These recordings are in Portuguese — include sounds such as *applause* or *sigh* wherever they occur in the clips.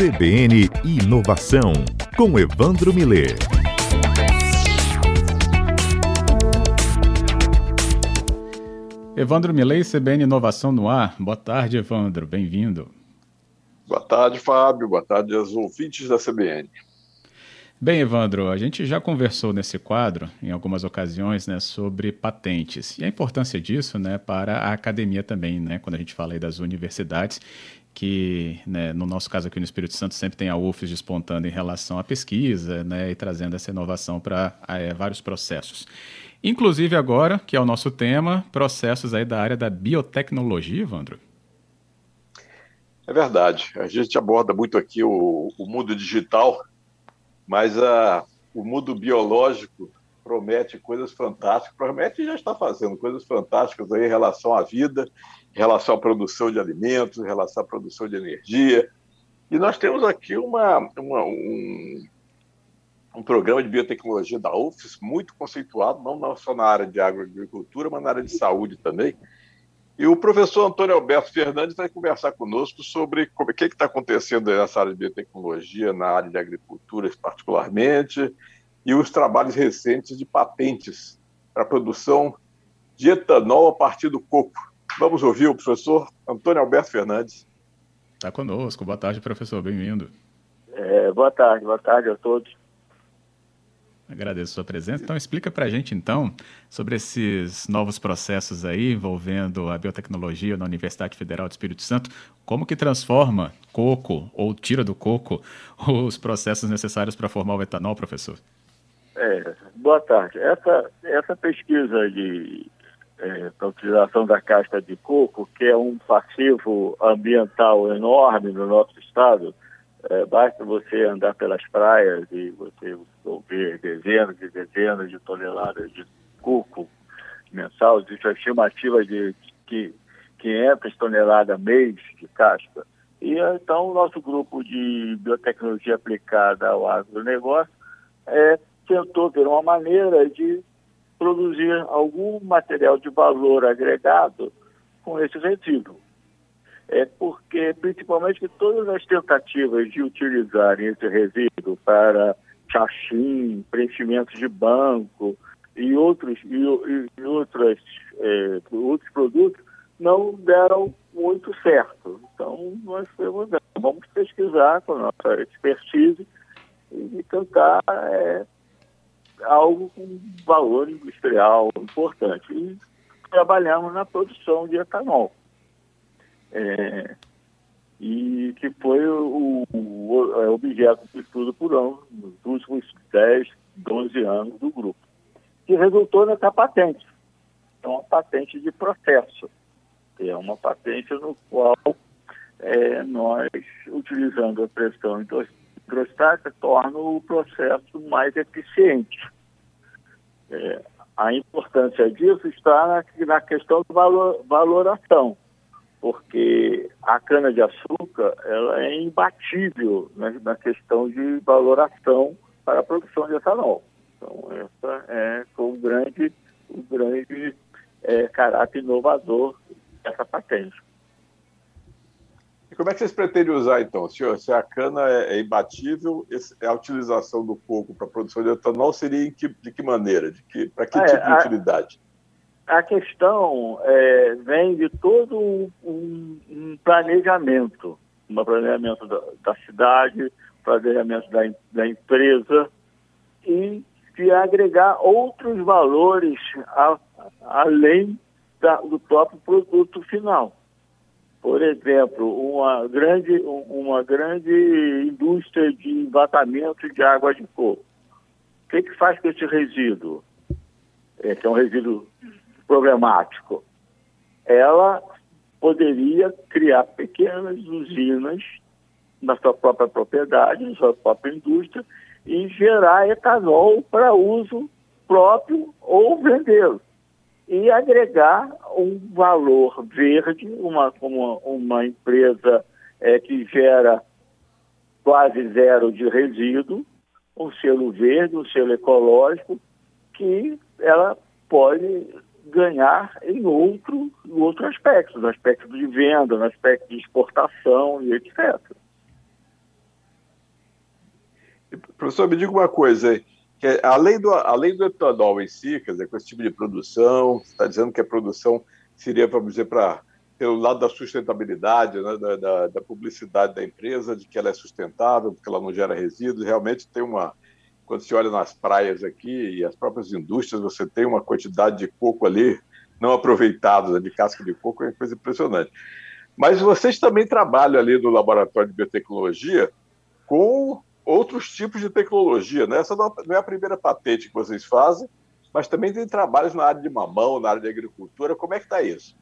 CBN Inovação, com Evandro Miller. Evandro Milei, CBN Inovação no ar. Boa tarde, Evandro. Bem-vindo. Boa tarde, Fábio. Boa tarde aos ouvintes da CBN. Bem, Evandro, a gente já conversou nesse quadro, em algumas ocasiões, né, sobre patentes e a importância disso né, para a academia também, né, quando a gente fala aí das universidades, que né, no nosso caso aqui no Espírito Santo sempre tem a UFES despontando em relação à pesquisa né, e trazendo essa inovação para é, vários processos. Inclusive agora, que é o nosso tema, processos aí da área da biotecnologia, Evandro. É verdade. A gente aborda muito aqui o, o mundo digital, mas a, o mundo biológico promete coisas fantásticas, promete e já está fazendo coisas fantásticas aí em relação à vida, em relação à produção de alimentos, em relação à produção de energia. E nós temos aqui uma, uma um, um programa de biotecnologia da UFES muito conceituado, não só na área de agroagricultura, mas na área de saúde também. E o professor Antônio Alberto Fernandes vai conversar conosco sobre o que está acontecendo nessa área de biotecnologia, na área de agricultura particularmente, e os trabalhos recentes de patentes para a produção de etanol a partir do coco. Vamos ouvir o professor Antônio Alberto Fernandes. Está conosco. Boa tarde, professor. Bem-vindo. É, boa tarde, boa tarde a todos. Agradeço a sua presença. Então, explica para a gente, então, sobre esses novos processos aí envolvendo a biotecnologia na Universidade Federal do Espírito Santo. Como que transforma coco ou tira do coco *laughs* os processos necessários para formar o etanol, professor? É, boa tarde. Essa, essa pesquisa de é, a utilização da casca de coco, que é um passivo ambiental enorme no nosso estado, é, basta você andar pelas praias e você ver dezenas e dezenas de toneladas de coco mensal. Existe a estimativa de que 500 toneladas mês de casca. E então o nosso grupo de biotecnologia aplicada ao agronegócio é, tentou ver uma maneira de produzir algum material de valor agregado com esse resíduo é porque, principalmente, que todas as tentativas de utilizarem esse resíduo para chachim, preenchimento de banco e outros, e, e outras, é, outros produtos não deram muito certo. Então, nós vamos pesquisar com a nossa expertise e tentar é, algo com valor industrial importante. E trabalhamos na produção de etanol. É, e que foi o, o, é, objeto de estudo por ano nos últimos 10, 12 anos do grupo, que resultou nessa patente. É uma patente de processo, é uma patente no qual é, nós, utilizando a pressão hidrostática, torna o processo mais eficiente. É, a importância disso está na, na questão da valor, valoração porque a cana-de-açúcar ela é imbatível né, na questão de valoração para a produção de etanol. Então, essa é o grande, o grande é, caráter inovador dessa patente. E como é que vocês pretendem usar, então? Se, se a cana é, é imbatível, esse, a utilização do coco para a produção de etanol seria que, de que maneira? De que, para que é, tipo de a... utilidade? a questão é, vem de todo um, um planejamento, um planejamento da, da cidade, planejamento da, da, empresa e de agregar outros valores a, além da, do próprio produto final. Por exemplo, uma grande, uma grande indústria de envatamento de água de coco. O que, que faz com esse resíduo? É, que é um resíduo problemático, ela poderia criar pequenas usinas na sua própria propriedade, na sua própria indústria, e gerar etanol para uso próprio ou vendê-lo. E agregar um valor verde, uma, uma, uma empresa é, que gera quase zero de resíduo, um selo verde, um selo ecológico, que ela pode ganhar em outro, em outro aspecto, no aspecto de venda, no aspecto de exportação e etc. Professor, me diga uma coisa, que é, além, do, além do etanol em si, quer dizer, com esse tipo de produção, está dizendo que a produção seria, vamos dizer, para pelo lado da sustentabilidade, né, da, da, da, publicidade da empresa, de que ela é sustentável, porque ela não gera resíduos. Realmente tem uma. Quando se olha nas praias aqui e as próprias indústrias, você tem uma quantidade de coco ali não aproveitado, né, de casca de coco, é uma coisa impressionante. Mas vocês também trabalham ali no laboratório de biotecnologia com outros tipos de tecnologia. Né? Essa não é a primeira patente que vocês fazem, mas também tem trabalhos na área de mamão, na área de agricultura. Como é que está isso?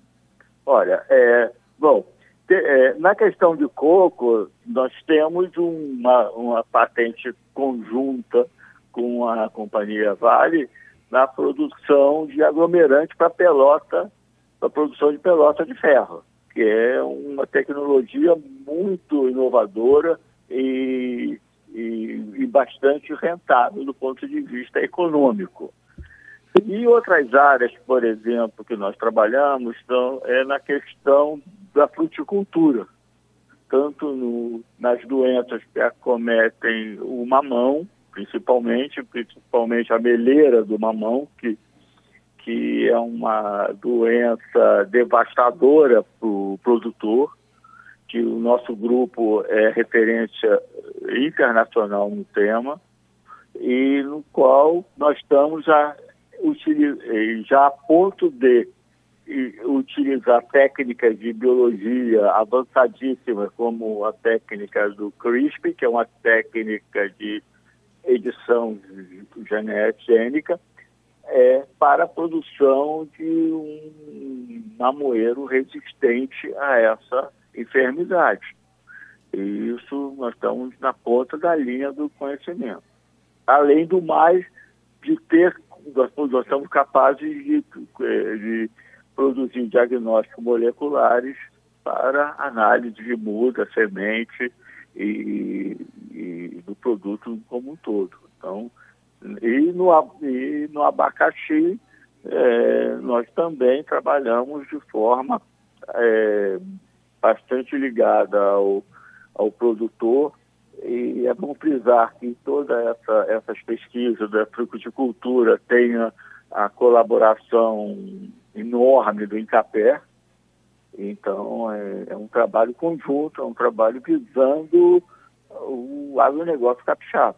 Olha, é, bom, te, é, na questão de coco, nós temos uma, uma patente conjunta com a companhia Vale na produção de aglomerante para pelota, para produção de pelota de ferro, que é uma tecnologia muito inovadora e, e, e bastante rentável do ponto de vista econômico. E outras áreas, por exemplo, que nós trabalhamos, então, é na questão da fruticultura, tanto no, nas doenças que acometem o mamão, principalmente, principalmente a meleira do mamão, que, que é uma doença devastadora para o produtor, que o nosso grupo é referência internacional no tema, e no qual nós estamos a já a ponto de utilizar técnicas de biologia avançadíssimas, como a técnica do CRISPR, que é uma técnica de edição genética, é, para a produção de um mamoeiro resistente a essa enfermidade. E isso nós estamos na ponta da linha do conhecimento. Além do mais, de ter nós, nós somos capazes de, eh, de produzir diagnósticos moleculares para análise de muda, semente e, e, do produto como um todo. Então, e no, e no abacaxi, é, nós também trabalhamos de forma é, bastante ligada ao, ao produtor e é bom frisar que todas essa, essas pesquisas da fruticultura tenha a colaboração enorme do Incapé. Então, é, é, um trabalho conjunto, é um trabalho visando o agronegócio capixaba.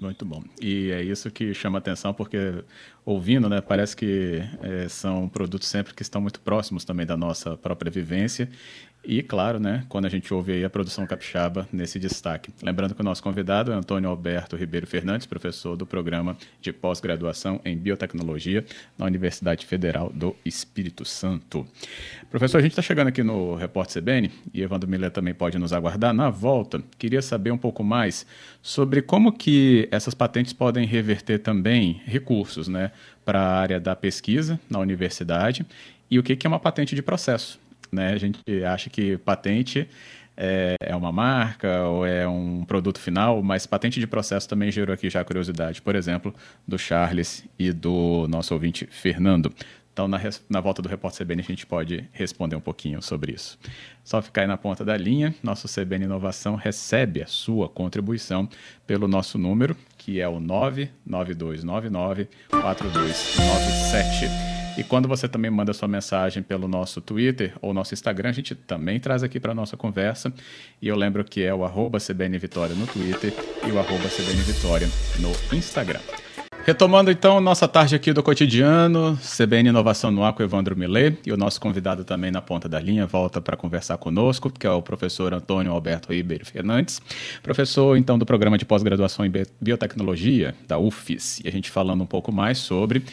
Muito bom. E é isso que chama atenção, porque ouvindo, né, parece que é, são produtos sempre que estão muito próximos também da nossa própria vivência e, claro, né, quando a gente ouve aí a produção capixaba nesse destaque. Lembrando que o nosso convidado é Antônio Alberto Ribeiro Fernandes, professor do programa de pós-graduação em biotecnologia na Universidade Federal do Espírito Santo. Professor, a gente está chegando aqui no Repórter CBN e Evandro Miller também pode nos aguardar. Na volta, queria saber um pouco mais sobre como que essas patentes podem reverter também recursos né, para a área da pesquisa na universidade e o que, que é uma patente de processo né? A gente acha que patente é, é uma marca ou é um produto final, mas patente de processo também gerou aqui já curiosidade, por exemplo, do Charles e do nosso ouvinte Fernando. Então, na, na volta do Repórter CBN, a gente pode responder um pouquinho sobre isso. Só ficar aí na ponta da linha, nosso CBN Inovação recebe a sua contribuição pelo nosso número, que é o 99299 4297. E quando você também manda sua mensagem pelo nosso Twitter ou nosso Instagram, a gente também traz aqui para nossa conversa. E eu lembro que é o arroba CBN Vitória no Twitter e o arroba CBN Vitória no Instagram. Retomando então nossa tarde aqui do cotidiano, CBN Inovação no ar Evandro Millet e o nosso convidado também na ponta da linha volta para conversar conosco, que é o professor Antônio Alberto Ribeiro Fernandes, professor então do programa de pós-graduação em biotecnologia da UFES, e a gente falando um pouco mais sobre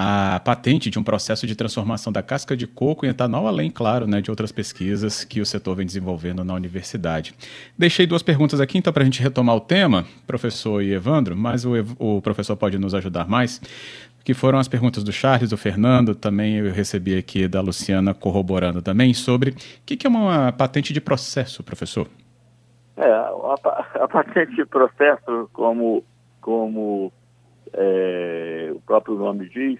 a patente de um processo de transformação da casca de coco em etanol, além, claro, né, de outras pesquisas que o setor vem desenvolvendo na universidade. Deixei duas perguntas aqui, então, para a gente retomar o tema, professor e Evandro, mas o, o professor pode nos ajudar mais que foram as perguntas do Charles, do Fernando, também eu recebi aqui da Luciana corroborando também sobre o que, que é uma patente de processo, professor? É, a, a patente de processo, como, como é, o próprio nome diz,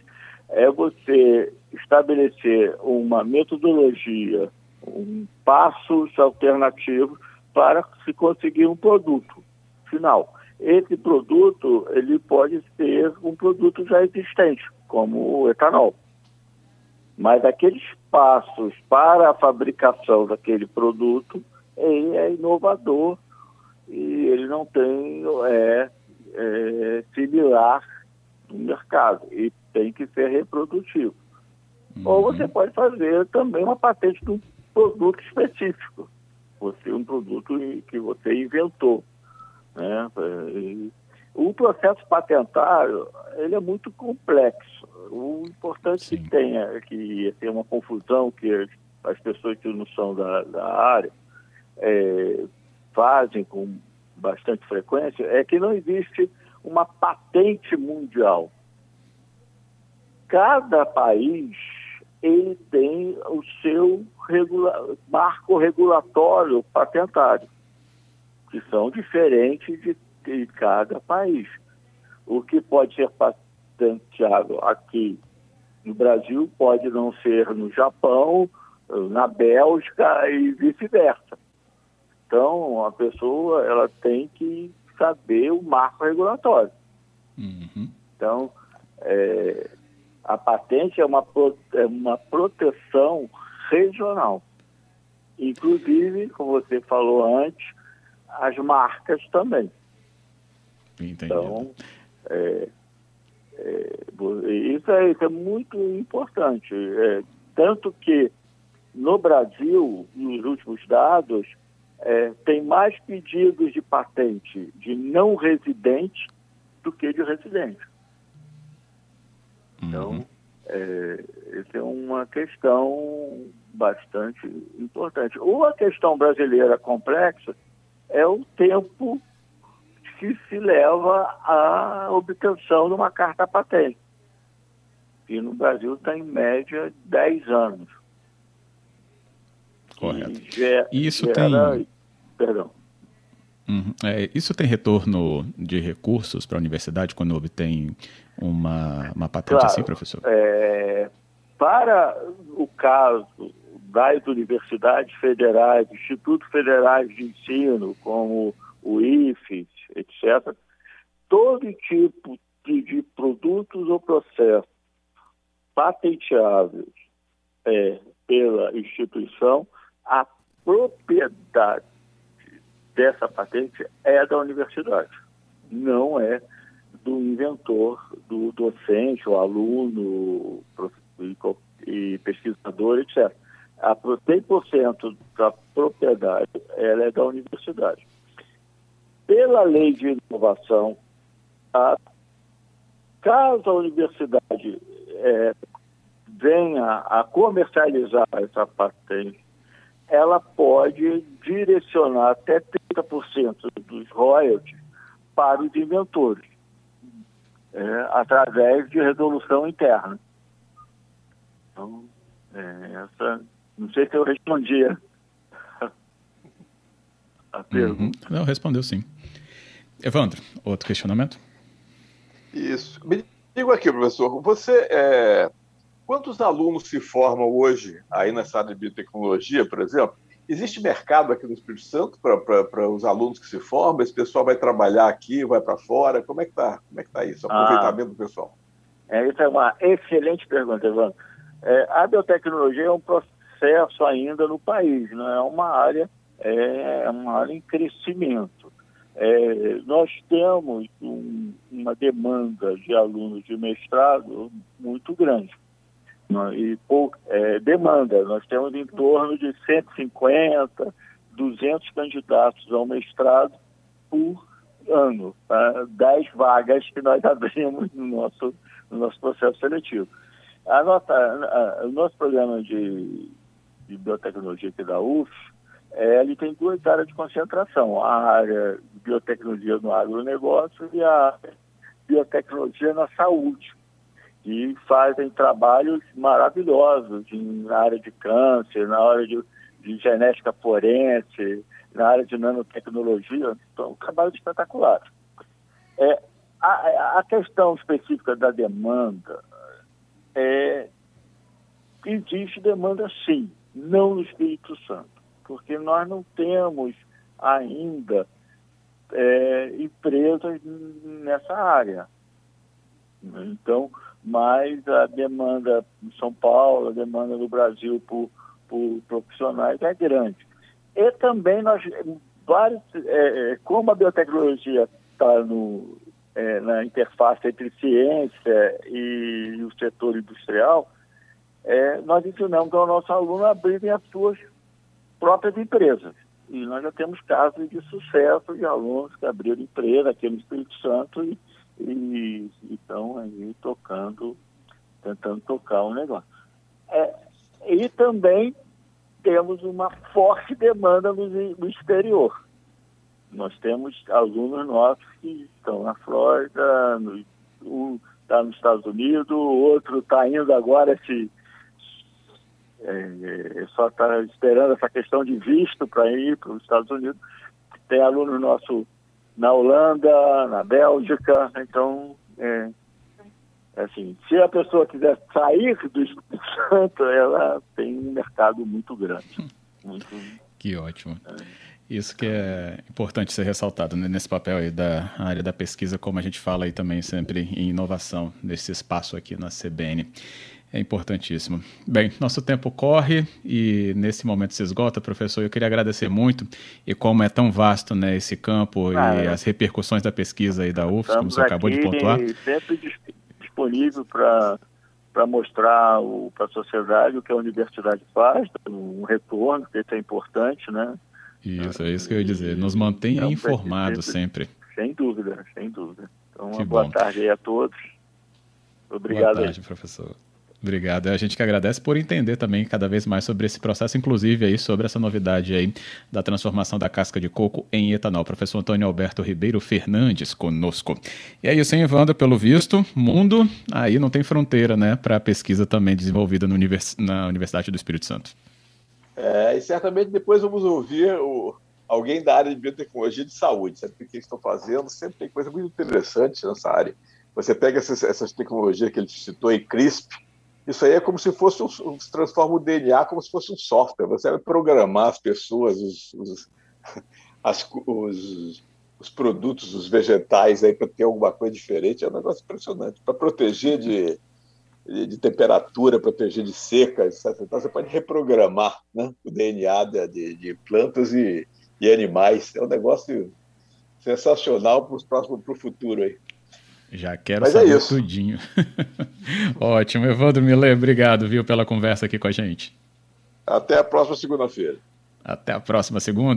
é você estabelecer uma metodologia, um passos alternativos para se conseguir um produto. final. Esse produto ele pode ser um produto já existente, como o etanol. Mas aqueles passos para a fabricação daquele produto, ele é inovador e ele não tem é, é, similar no mercado e tem que ser reprodutivo. Uhum. Ou você pode fazer também uma patente de um produto específico, você um produto que você inventou. Né? O processo patentário ele é muito complexo. O importante Sim. que tenha é que tem uma confusão que as pessoas que não são da, da área é, fazem com bastante frequência é que não existe uma patente mundial. Cada país ele tem o seu regula marco regulatório patentário, que são diferentes de, de cada país. O que pode ser patenteado aqui no Brasil pode não ser no Japão, na Bélgica e vice-versa. Então, a pessoa ela tem que saber o marco regulatório. Uhum. Então, é, a patente é uma, é uma proteção regional. Inclusive, como você falou antes, as marcas também. Entendi. Então, é, é, isso, é, isso é muito importante. É, tanto que no Brasil, nos últimos dados, é, tem mais pedidos de patente de não residente do que de residente. Então, uhum. é, essa é uma questão bastante importante. Uma questão brasileira complexa é o tempo que se leva à obtenção de uma carta patente. E no Brasil está em média 10 anos. Correto. E, isso gera... tem. Perdão. Uhum. É, isso tem retorno de recursos para a universidade quando obtém uma, uma patente claro, assim, professor? É, para o caso das universidades federais, institutos federais de ensino, como o IFES, etc., todo tipo de, de produtos ou processos patenteáveis é, pela instituição, a propriedade dessa patente é da universidade, não é do inventor, do docente, o aluno e pesquisador, etc. A 100% da propriedade ela é da universidade. Pela lei de inovação, a, caso a universidade é, venha a comercializar essa patente ela pode direcionar até 30% dos royalties para os inventores, é, através de resolução interna. Então, é, essa, não sei se eu respondia a pergunta. Uhum. Não, respondeu sim. Evandro, outro questionamento? Isso. Me diga aqui, professor, você é, Quantos alunos se formam hoje aí nessa área de biotecnologia, por exemplo? Existe mercado aqui no Espírito Santo para os alunos que se formam? Esse pessoal vai trabalhar aqui, vai para fora? Como é que está Como é que tá isso? O aproveitamento ah, do pessoal? É, isso é uma excelente pergunta, Evandro. É, a biotecnologia é um processo ainda no país, não é uma área, é uma área em crescimento. É, nós temos um, uma demanda de alunos de mestrado muito grande e é, demanda. Nós temos em torno de 150, 200 candidatos ao mestrado por ano, tá? 10 vagas que nós *laughs* abrimos no nosso, no nosso processo seletivo. A nossa, a, o nosso programa de, de biotecnologia aqui da UF, é, ele tem duas áreas de concentração, a área de biotecnologia no agronegócio e a biotecnologia na saúde e fazem trabalhos maravilhosos na área de câncer, na área de, de genética forense, na área de nanotecnologia. Então, trabalhos espetaculares. É, a, a questão específica da demanda é existe demanda sim, não no Espírito Santo, porque nós não temos ainda é, empresas nessa área. Então, mais a demanda em São Paulo, a demanda no Brasil por, por profissionais é grande. E também nós, vários, é, é como a biotecnologia está é, na interface entre ciência e o setor industrial, é, nós ensinamos ao nosso aluno a abrirem as suas próprias empresas. E nós já temos casos de sucesso de alunos que abriram empresa aqui no Espírito Santo e, e estão aí tocando, tentando tocar o negócio. É, e também temos uma forte demanda no, no exterior. Nós temos alunos nossos que estão na Flórida, no, um está nos Estados Unidos, o outro está indo agora se é, é, só está esperando essa questão de visto para ir para os Estados Unidos. Tem aluno nosso na Holanda, na Bélgica, então é, é, assim, se a pessoa quiser sair do Espírito *laughs* Santo, ela tem um mercado muito grande. Muito, que ótimo. É. Isso que é importante ser ressaltado né, nesse papel aí da área da pesquisa, como a gente fala aí também sempre em inovação, nesse espaço aqui na CBN. É importantíssimo. Bem, nosso tempo corre e nesse momento se esgota, professor. Eu queria agradecer muito e como é tão vasto né, esse campo ah, e é. as repercussões da pesquisa aí da UFS, como você acabou de pontuar. Sempre disponível para para mostrar para a sociedade o que a universidade faz, um retorno, que isso é importante, né? Isso, é isso que eu ia dizer. Nos mantenha então, informados sempre, sempre. Sem dúvida, sem dúvida. Então, uma boa tarde aí a todos. Obrigado. Boa tarde, aí. professor. Obrigado. A gente que agradece por entender também cada vez mais sobre esse processo, inclusive aí sobre essa novidade aí da transformação da casca de coco em etanol. Professor Antônio Alberto Ribeiro Fernandes conosco. E é isso, hein, Evandro? Pelo visto, mundo aí não tem fronteira, né, para a pesquisa também desenvolvida univers... na Universidade do Espírito Santo. É, e certamente depois vamos ouvir o, alguém da área de biotecnologia de saúde, sabe o que eles estão fazendo? Sempre tem coisa muito interessante nessa área. Você pega essas, essas tecnologias que ele citou aí, CRISP, isso aí é como se fosse, um, transforma o DNA como se fosse um software. Você vai programar as pessoas, os, os, *laughs* as, os, os produtos, os vegetais aí para ter alguma coisa diferente. É um negócio impressionante. Para proteger de, de, temperatura, proteger de seca, etc. Você pode reprogramar né, o DNA de, de plantas e, e animais. É um negócio sensacional para o futuro aí. Já quero Mas é saber é tudinho. *laughs* Ótimo. Evandro Miller, obrigado, viu, pela conversa aqui com a gente. Até a próxima segunda-feira. Até a próxima segunda.